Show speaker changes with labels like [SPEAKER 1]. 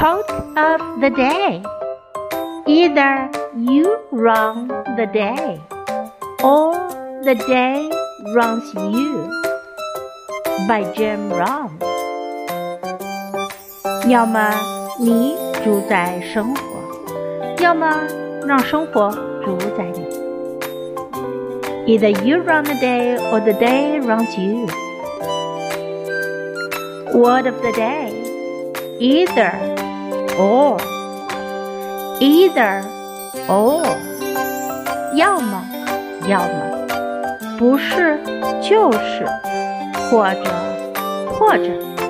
[SPEAKER 1] Quote of the day Either you run the day, or the day runs you. By Jim Rohn. 要么你主宰生活，要么让生活主宰你。Either you run the day or the day runs you. Word of the day either or either or 要么要么不是就是或者或者。